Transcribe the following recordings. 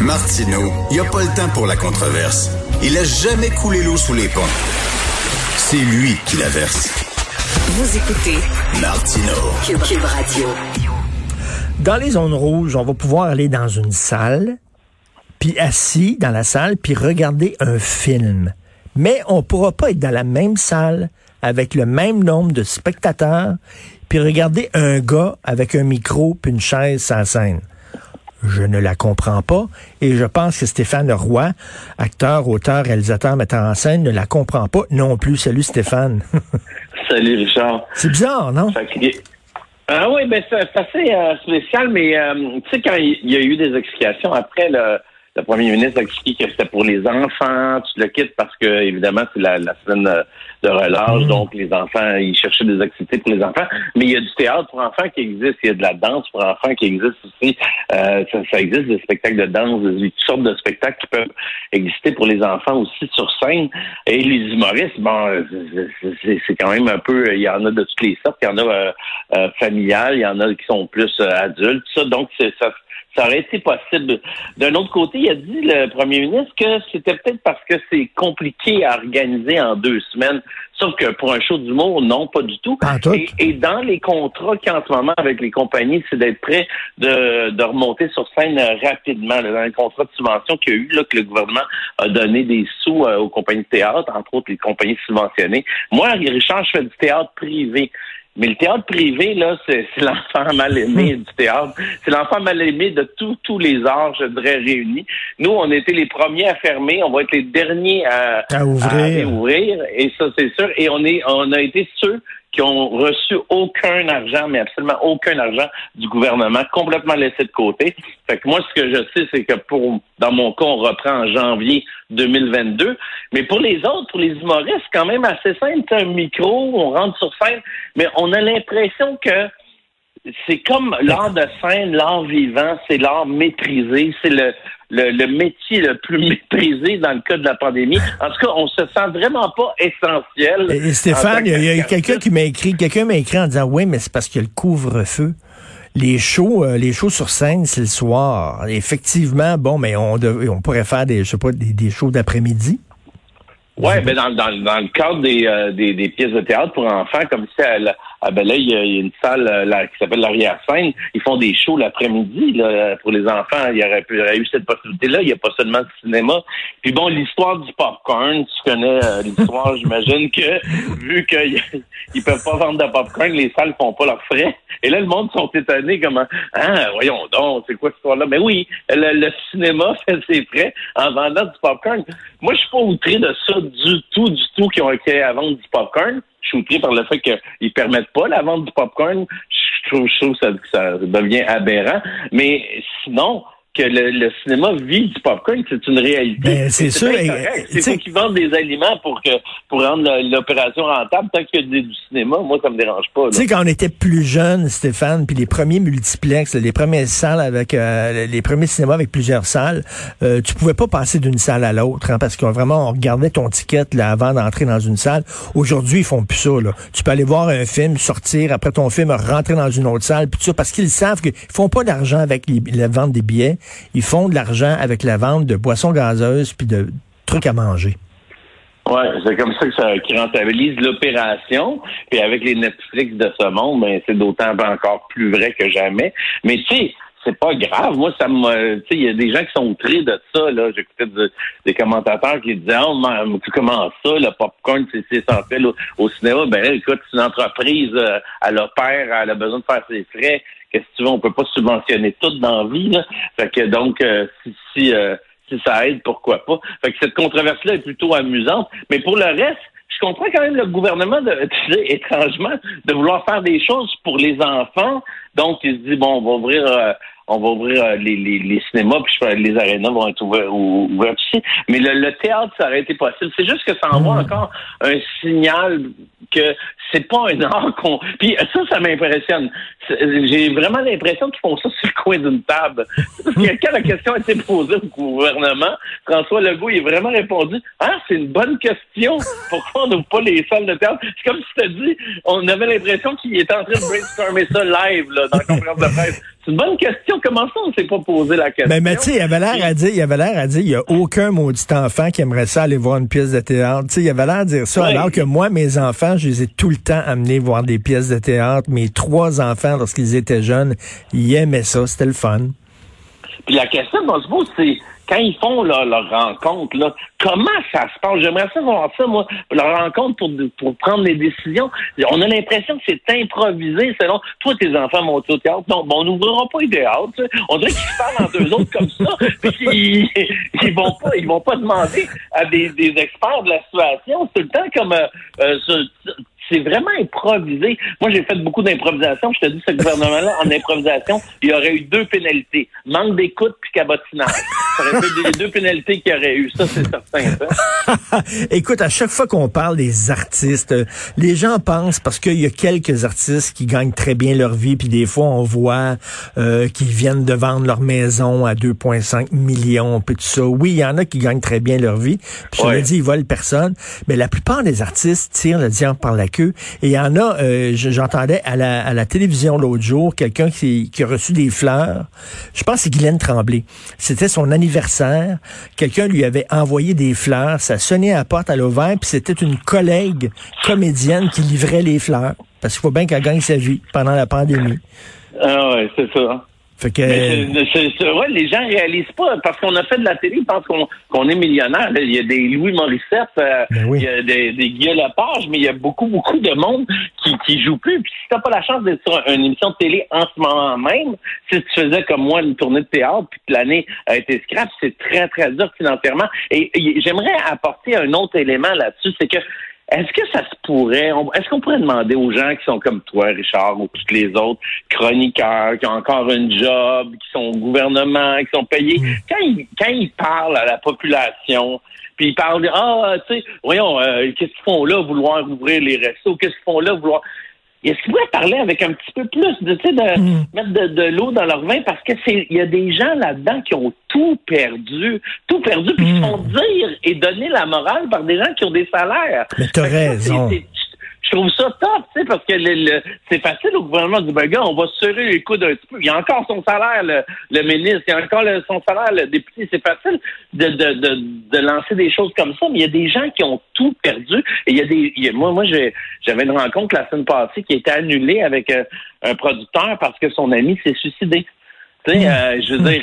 Martineau, il n'y a pas le temps pour la controverse. Il a jamais coulé l'eau sous les ponts. C'est lui qui la verse. Vous écoutez Martineau. Cube, Radio. Dans les zones rouges, on va pouvoir aller dans une salle, puis assis dans la salle, puis regarder un film. Mais on ne pourra pas être dans la même salle avec le même nombre de spectateurs, puis regarder un gars avec un micro puis une chaise sans scène. Je ne la comprends pas et je pense que Stéphane Roy, acteur, auteur, réalisateur, metteur en scène, ne la comprend pas non plus. Salut Stéphane. Salut Richard. C'est bizarre, non? Ah oui, ben c'est assez euh, spécial, mais euh, tu sais, quand il y a eu des explications après le, le premier ministre a expliqué que c'était pour les enfants, tu le quittes parce que évidemment c'est la, la semaine de relâche, mm. donc les enfants, ils cherchaient des activités pour les enfants. Mais il y a du théâtre pour enfants qui existe, il y a de la danse pour enfants qui existe aussi. Euh, ça, existe des spectacles de danse, des, toutes sortes de spectacles qui peuvent exister pour les enfants aussi sur scène. Et les humoristes, bon, c'est quand même un peu, il y en a de toutes les sortes, il y en a euh, euh familiales, il y en a qui sont plus euh, adultes, ça. Donc c'est ça ça aurait été possible. D'un autre côté, il a dit, le premier ministre, que c'était peut-être parce que c'est compliqué à organiser en deux semaines. Sauf que pour un show d'humour, non, pas du tout. Et, dans les contrats qu'il y a en ce moment avec les compagnies, c'est d'être prêt de, de, remonter sur scène rapidement. dans les contrats de subvention qu'il y a eu, là, que le gouvernement a donné des sous euh, aux compagnies de théâtre, entre autres les compagnies subventionnées. Moi, Richard, je fais du théâtre privé. Mais le théâtre privé, là, c'est l'enfant mal aimé du théâtre. C'est l'enfant mal aimé de tous les arts, je dirais, réunis. Nous, on a été les premiers à fermer. On va être les derniers à, ouvrir. à ouvrir. Et ça, c'est sûr. Et on est, on a été ceux qui ont reçu aucun argent, mais absolument aucun argent du gouvernement, complètement laissé de côté. Fait que moi, ce que je sais, c'est que pour, dans mon cas, on reprend en janvier 2022. Mais pour les autres, pour les humoristes, quand même assez simple. un micro, on rentre sur scène, mais on a l'impression que c'est comme l'art de scène, l'art vivant, c'est l'art maîtrisé, c'est le, le, métier le plus maîtrisé dans le cas de la pandémie. En tout cas, on se sent vraiment pas essentiel. Et, Stéphane, il y a, quelqu'un qui m'a écrit, quelqu'un m'a écrit en disant oui, mais c'est parce qu'il y a le couvre-feu. Les shows, euh, les shows sur scène, c'est le soir. Effectivement, bon, mais on, on pourrait faire des, je sais pas, des, des shows d'après-midi. Oui, ben dans, dans, dans le cadre des, euh, des, des, pièces de théâtre pour enfants, comme si elle, ah ben là, il y, a, une salle euh, là, qui s'appelle l'arrière-scène. Ils font des shows l'après-midi pour les enfants. Il y aurait, eu cette possibilité-là. Il n'y a pas seulement de cinéma. Puis bon, l'histoire du popcorn, tu connais euh, l'histoire, j'imagine que vu qu'ils peuvent pas vendre de popcorn, les salles font pas leurs frais. Et là, le monde sont étonnés comment Ah, voyons donc, c'est quoi cette histoire-là? Mais oui, le, cinéma fait ses frais en vendant du popcorn. Moi, je suis pas outré de ça du tout, du tout, qui ont été à vendre du popcorn outré par le fait qu'ils permettent pas la vente du popcorn. Je trouve, je trouve ça devient aberrant. Mais sinon, que le, cinéma vit du popcorn, c'est une réalité. Ben, c'est sûr. C'est qu'ils vendent des aliments pour que pour rendre l'opération rentable. Tant qu'il y a du cinéma, moi, ça me dérange pas. Tu sais, quand on était plus jeune, Stéphane, puis les premiers multiplex, les premières salles avec euh, les premiers cinémas avec plusieurs salles, euh, tu pouvais pas passer d'une salle à l'autre, hein, parce que vraiment, on regardait ton ticket là, avant d'entrer dans une salle. Aujourd'hui, ils font plus ça. Là. Tu peux aller voir un film, sortir après ton film, rentrer dans une autre salle, puis ça, parce qu'ils savent qu'ils font pas d'argent avec la vente des billets ils font de l'argent avec la vente de boissons gazeuses puis de trucs à manger. Oui, c'est comme ça que ça qui rentabilise l'opération. Puis avec les Netflix de ce monde, ben, c'est d'autant encore plus vrai que jamais. Mais tu sais, c'est pas grave. Moi, ça tu sais, il y a des gens qui sont outrés de ça. Là, j'écoutais des commentateurs qui disaient, oh, man, tu commences ça, le popcorn, c'est essentiel au, au, cinéma. Ben, écoute, c'est une entreprise, euh, elle opère, elle a besoin de faire ses frais que si tu veux, on peut pas subventionner tout dans la vie. Là. Fait que donc, euh, si, si, euh, si ça aide, pourquoi pas? Fait que cette controverse-là est plutôt amusante. Mais pour le reste, je comprends quand même le gouvernement, de, tu sais, étrangement, de vouloir faire des choses pour les enfants. Donc, il se dit, bon, on va ouvrir, euh, on va ouvrir euh, les, les, les, cinémas, puis les arénas vont être ouverts, ouverts aussi. Mais le, théâtre, ça aurait été possible. C'est juste que ça envoie mm. encore un signal que c'est pas un art qu'on. Puis ça, ça m'impressionne. J'ai vraiment l'impression qu'ils font ça sur le coin d'une table. Parce que quand la question a été posée au gouvernement, François Legault il a vraiment répondu Ah, c'est une bonne question. Pourquoi on n'ouvre pas les salles de théâtre? C'est comme si tu as dit, on avait l'impression qu'il était en train de brainstormer ça live là, dans la conférence de presse. C'est une bonne question. Comment ça, on s'est pas posé la question? Mais, mais tu sais, il avait l'air à dire, il avait l'air à dire, il y a aucun maudit enfant qui aimerait ça aller voir une pièce de théâtre. Tu sais, il avait l'air à dire ça, alors que moi, mes enfants, je les ai tout le temps amenés voir des pièces de théâtre. Mes trois enfants, lorsqu'ils étaient jeunes, ils aimaient ça. C'était le fun. Puis la question qu'on se pose, c'est quand ils font leur, rencontre, là, comment ça se passe? J'aimerais savoir ça, moi, leur rencontre pour, pour prendre les décisions. On a l'impression que c'est improvisé selon toi, tes enfants montent au théâtre. Non, bon, on n'ouvrira pas les théâtres. On dirait qu'ils se parlent entre eux autres comme ça. Ils, ils vont pas, ils vont pas demander à des, des experts de la situation. C'est tout le temps comme euh, euh, c'est vraiment improvisé. Moi, j'ai fait beaucoup d'improvisation. Je te dis, ce gouvernement-là, en improvisation, il y aurait eu deux pénalités. Manque d'écoute puis cabotinage. Ça aurait été les deux pénalités qu'il y aurait eu. Ça, c'est certain. Écoute, à chaque fois qu'on parle des artistes, les gens pensent, parce qu'il y a quelques artistes qui gagnent très bien leur vie, puis des fois, on voit euh, qu'ils viennent de vendre leur maison à 2,5 millions, puis tout ça. Oui, il y en a qui gagnent très bien leur vie. Puis je ouais. dit, ils volent personne. Mais la plupart des artistes tirent le diable par la queue. Et il y en a, euh, j'entendais à la, télévision l'autre jour, quelqu'un qui, qui a reçu des fleurs. Je pense que c'est Guylaine Tremblay. C'était son anniversaire. Quelqu'un lui avait envoyé des fleurs. Ça sonnait à la porte à l'ouvert, puis c'était une collègue comédienne qui livrait les fleurs. Parce qu'il faut bien qu'elle gagne sa vie pendant la pandémie. Ah ouais, c'est ça. Fait que... ouais, les gens réalisent pas parce qu'on a fait de la télé, ils pensent qu'on est millionnaire. Il y a des Louis Morissette, euh, ben il y a des, des Lepage, mais il y a beaucoup, beaucoup de monde qui, qui joue plus. Puis si t'as pas la chance d'être sur une émission de télé en ce moment même, si tu faisais comme moi une tournée de théâtre, puis que l'année a été scrap, c'est très, très dur financièrement. et j'aimerais apporter un autre élément là-dessus, c'est que est-ce que ça se pourrait, est-ce qu'on pourrait demander aux gens qui sont comme toi, Richard, ou tous les autres chroniqueurs, qui ont encore un job, qui sont au gouvernement, qui sont payés, mm. quand, ils, quand ils parlent à la population, puis ils parlent ah, tu sais, voyons, euh, qu'est-ce qu'ils font là, vouloir ouvrir les restos, qu'est-ce qu'ils font là, vouloir est-ce qu'ils pourraient parler avec un petit peu plus de, tu sais, de mm. mettre de, l'eau dans leur vin? Parce que c'est, il y a des gens là-dedans qui ont tout perdu, tout perdu, puis qui mm. font dire et donner la morale par des gens qui ont des salaires. Mais t'as raison je trouve ça top, tu sais, parce que le, c'est facile au gouvernement du ben, on va se serrer les coudes un petit peu. Il y a encore son salaire, le, ministre, il y a encore son salaire, le député. C'est facile de, de, de, de, lancer des choses comme ça, mais il y a des gens qui ont tout perdu. Et il y a des, moi, moi, j'avais une rencontre la semaine passée qui a été annulée avec euh, un producteur parce que son ami s'est suicidé. Tu sais, euh, je veux dire,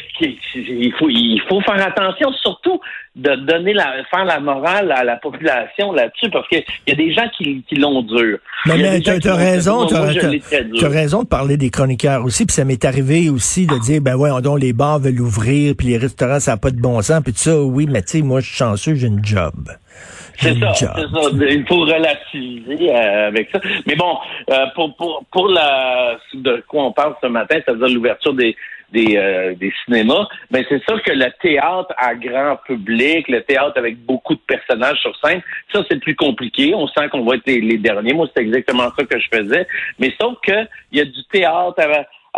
il faut, il faut faire attention, surtout de donner la, faire la morale à la population là-dessus, parce qu'il y a des gens qui, qui l'ont dur. Mais, mais tu as, raison, tu as, raison de parler des chroniqueurs aussi, puis ça m'est arrivé aussi de dire, ben ouais, donc les bars veulent ouvrir, puis les restaurants, ça n'a pas de bon sens, puis tout ça, oui, mais tu sais, moi, je suis chanceux, j'ai une job. C'est ça, c'est ça. Il faut relativiser euh, avec ça. Mais bon, euh, pour, pour, pour la de quoi on parle ce matin, c'est-à-dire l'ouverture des, des, euh, des cinémas, ben c'est sûr que le théâtre à grand public, le théâtre avec beaucoup de personnages sur scène, ça c'est plus compliqué. On sent qu'on va être les, derniers. Moi, c'est exactement ça que je faisais. Mais sauf que il y a du théâtre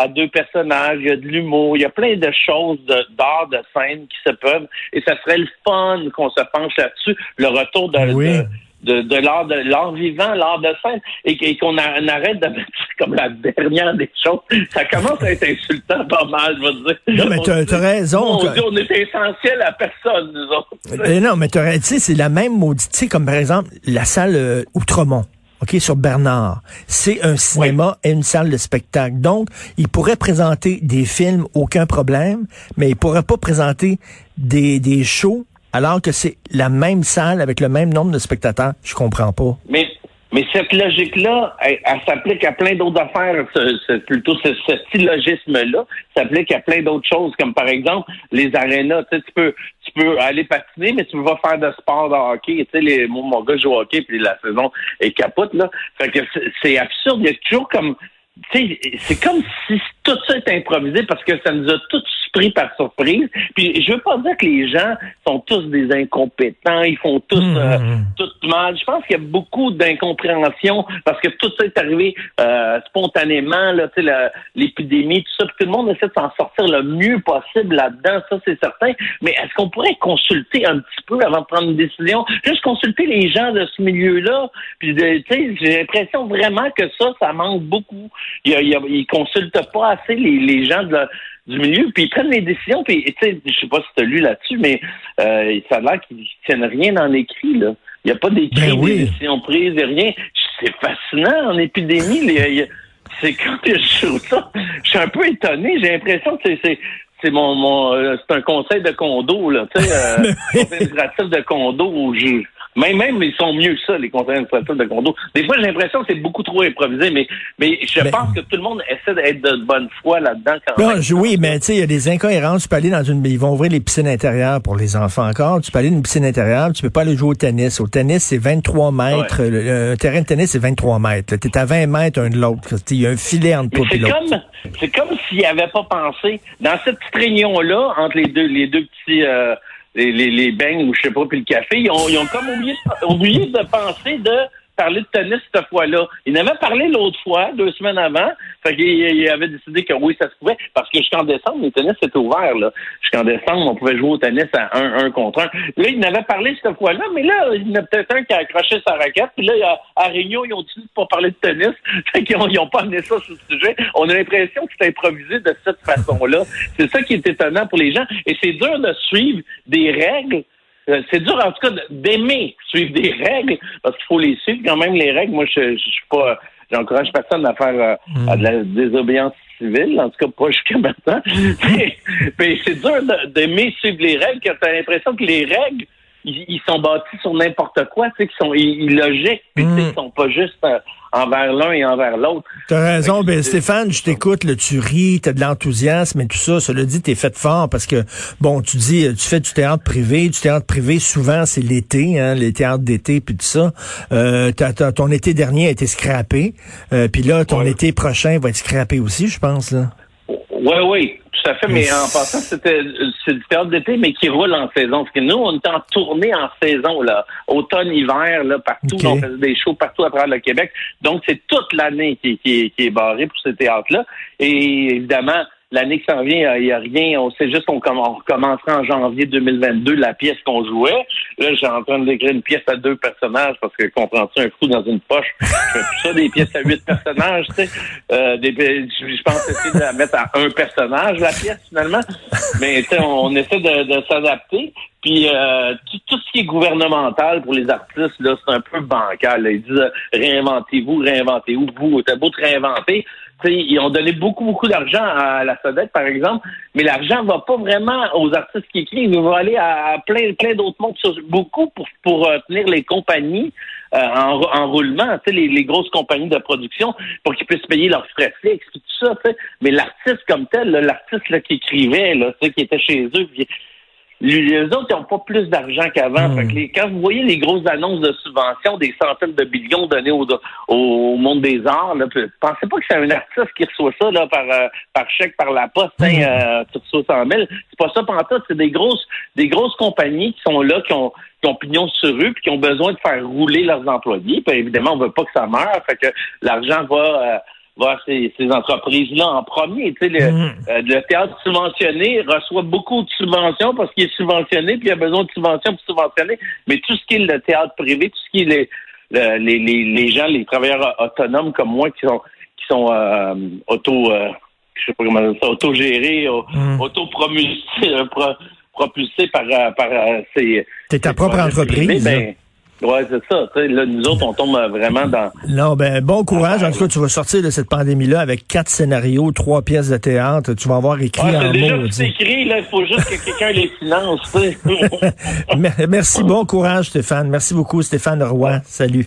à, deux personnages, il y a de l'humour, il y a plein de choses d'art de, scène qui se peuvent. Et ça serait le fun qu'on se penche là-dessus. Le retour de, de de, de l'art de l'art vivant, l'art de scène, et, qu'on arrête de mettre comme la dernière des choses. Ça commence à être insultant pas mal, je veux dire. Non, mais t'as as raison. On, dit, on est essentiel à personne, nous autres. Euh, non, mais tu sais, c'est la même maudite, tu comme par exemple la salle euh, Outremont. OK, sur Bernard. C'est un cinéma et une salle de spectacle. Donc, il pourrait présenter des films, aucun problème, mais il pourrait pas présenter des, des shows alors que c'est la même salle avec le même nombre de spectateurs. Je comprends pas. Mais mais cette logique-là, elle, s'applique à plein d'autres affaires. C'est plutôt ce, ce syllogisme-là s'applique à plein d'autres choses, comme par exemple les arénas. Tu, sais, tu peux tu peux aller patiner, mais tu pas faire de sport de hockey. Tu sais, les, mon, gars joue au hockey, puis la saison est capote, là. Fait que c'est absurde. Il y a toujours comme tu sais, c'est comme si tout ça est improvisé parce que ça nous a tous pris par surprise. Puis je veux pas dire que les gens sont tous des incompétents, ils font tous Mmh. euh, tout mal. Je pense qu'il y a beaucoup d'incompréhension parce que tout ça est arrivé euh, spontanément, là, tu sais, l'épidémie, tout ça. Puis tout le monde essaie de s'en sortir le mieux possible là-dedans, ça c'est certain. Mais est-ce qu'on pourrait consulter un petit peu avant de prendre une décision? Juste consulter les gens de ce milieu-là. Puis de- tu sais, j'ai l'impression vraiment que ça, ça manque beaucoup. Il y a- il y a- ils consultent pas assez les, les gens de la- du milieu, puis ils prennent les décisions, puis tu sais, je sais pas si tu as lu là-dessus, mais euh, ça a l'air qu'ils tiennent rien dans l'écrit, là. Il n'y a pas d'écrit Ben oui. des décisions prises, et rien. C'est fascinant en épidémie. a- C'est quand je trouve ça, je suis un peu étonné. J'ai l'impression que c'est- c'est c'est mon, mon euh, c'est un conseil de condo là, tu sais, euh, conseil administratif de condo où je même même ils sont mieux que ça les conseils administratifs de condo. Des fois j'ai l'impression que c'est beaucoup trop improvisé, mais mais je Mais- pense que tout le monde essaie d'être de bonne foi là-dedans quand Non, même. oui, mais tu sais, il y a des incohérences. Tu peux aller dans une, ils vont ouvrir les piscines intérieures pour les enfants encore. Tu peux aller dans une piscine intérieure, tu peux pas aller jouer au tennis. Au tennis, c'est 23 mètres. Le- le- Un terrain de tennis, c'est 23 mètres. Tu es à 20 mètres un de l'autre. Il y a un filet entre toi et c'est l'autre. comme c'est comme s'ils n'avaient pas pensé dans cette petite réunion là entre les deux les deux petits euh, les, les, les beignes ou je sais pas puis le café ils ont, ils ont comme oublié oublié de penser de parler de tennis cette fois-là. Ils en avaient parlé l'autre fois, deux semaines avant. Fait qu'ils ils avaient décidé que oui, ça se pouvait. Parce que jusqu'en décembre, les tennis étaient ouverts. Là. Jusqu'en décembre, on pouvait jouer au tennis à un, un contre un. Là, ils en avaient parlé cette fois-là, mais là, il y en a peut-être un qui a accroché sa raquette. Puis là, à, Réunion, ils ont dit pour parler de tennis. Fait qu'ils ont, ils ont pas amené ça sur le sujet. On a l'impression que c'est improvisé de cette façon-là. C'est ça qui est étonnant pour les gens. Et c'est dur de suivre des règles euh, c'est dur en tout cas d'aimer suivre des règles parce qu'il faut les suivre quand même les règles. Moi, je, je suis pas, j'encourage personne à faire euh, à de la désobéissance civile, en tout cas pas jusqu'à maintenant. mais c'est dur de- d'aimer suivre les règles, que tu as l'impression que les règles ils, ils sont bâtis sur n'importe quoi, tu sais, qu'ils sont ils, ils logiques, puis tu sais, Mm. ils sont pas juste euh, envers l'un et envers l'autre. T'as raison. Ben, Stéphane, je t'écoute, là, tu ris, t'as de l'enthousiasme et tout ça. Cela dit, t'es fait fort parce que, bon, tu dis, euh, tu fais du théâtre privé. Du théâtre privé, souvent, c'est l'été, hein, les théâtres d'été puis tout ça. Euh, ton été dernier a été scrappé. Euh, puis là, ton Ouais. été prochain va être scrappé aussi, je pense, là. Oui, oui, tout à fait. Mais en passant, c'était c'est du théâtre d'été, mais qui roule en saison. Parce que nous, on est en tournée en saison, là, automne, hiver, là, partout. Ok. On faisait des shows partout à travers le Québec. Donc, c'est toute l'année qui, qui, qui est barrée pour ces théâtres-là. Et évidemment, l'année qui s'en vient, il n'y a rien. On sait juste qu'on on recommencera en janvier 2022 la pièce qu'on jouait. Là, j'ai en train d'écrire une pièce à deux personnages parce que comprends-tu un coup dans une poche? Je fais plus ça des pièces à huit personnages, tu sais. Euh, je, je pense essayer de la mettre à un personnage, la pièce, finalement. Mais on, on essaie de, de s'adapter. Puis euh, tout, tout ce qui est gouvernemental pour les artistes, là, c'est un peu bancal. Ils disent euh, réinventez-vous, réinventez-vous, vous, t'as beau te réinventer. Tu sais, ils ont donné beaucoup, beaucoup d'argent à la SODEC, par exemple, mais l'argent va pas vraiment aux artistes qui écrivent, il va aller à, plein, plein d'autres mondes, beaucoup pour, pour euh, tenir les compagnies euh, en, en roulement, les, les grosses compagnies de production, pour qu'ils puissent payer leurs frais fixes, tout ça. Mais l'artiste comme tel, l'artiste qui écrivait, là, qui était chez eux, puis les autres, ils n'ont pas plus d'argent qu'avant. Hmm. Quand vous voyez les grosses annonces de subventions, des centaines de millions donnés au, au monde des arts, là, pensez pas que c'est un artiste qui reçoit ça là, par, euh, par chèque, par la poste, hein, Hmm. euh, tu reçois 100 000. C'est pas ça pantoute, c'est des grosses, des grosses compagnies qui sont là, qui ont, qui ont pignon sur rue, puis qui ont besoin de faire rouler leurs employés. Puis évidemment, on veut pas que ça meure, fait que l'argent va... euh, à ces, ces entreprises-là en premier. Tu sais, le, Mm. euh, le théâtre subventionné reçoit beaucoup de subventions parce qu'il est subventionné, puis il a besoin de subventions pour subventionner. Mais tout ce qui est le théâtre privé, tout ce qui est les, le- les, les, les gens, les travailleurs autonomes comme moi qui sont qui sont euh, auto euh, je sais pas comment ça, autogérés, Mm. autopropulsés pro- propulsés par, euh, par ces. T'es ta propre entreprise, privés, ben, Ouais, c'est ça. Tu sais, là, nous autres, on tombe euh, vraiment dans. Non, ben bon courage. En tout cas, tu vas sortir de cette pandémie-là avec quatre scénarios, trois pièces de théâtre. Tu vas avoir écrit Ouais, en c'est déjà tout écrit, là. Il faut juste que quelqu'un les finance, tu sais. Merci, bon courage, Stéphane. Merci beaucoup, Stéphane Roy. Salut.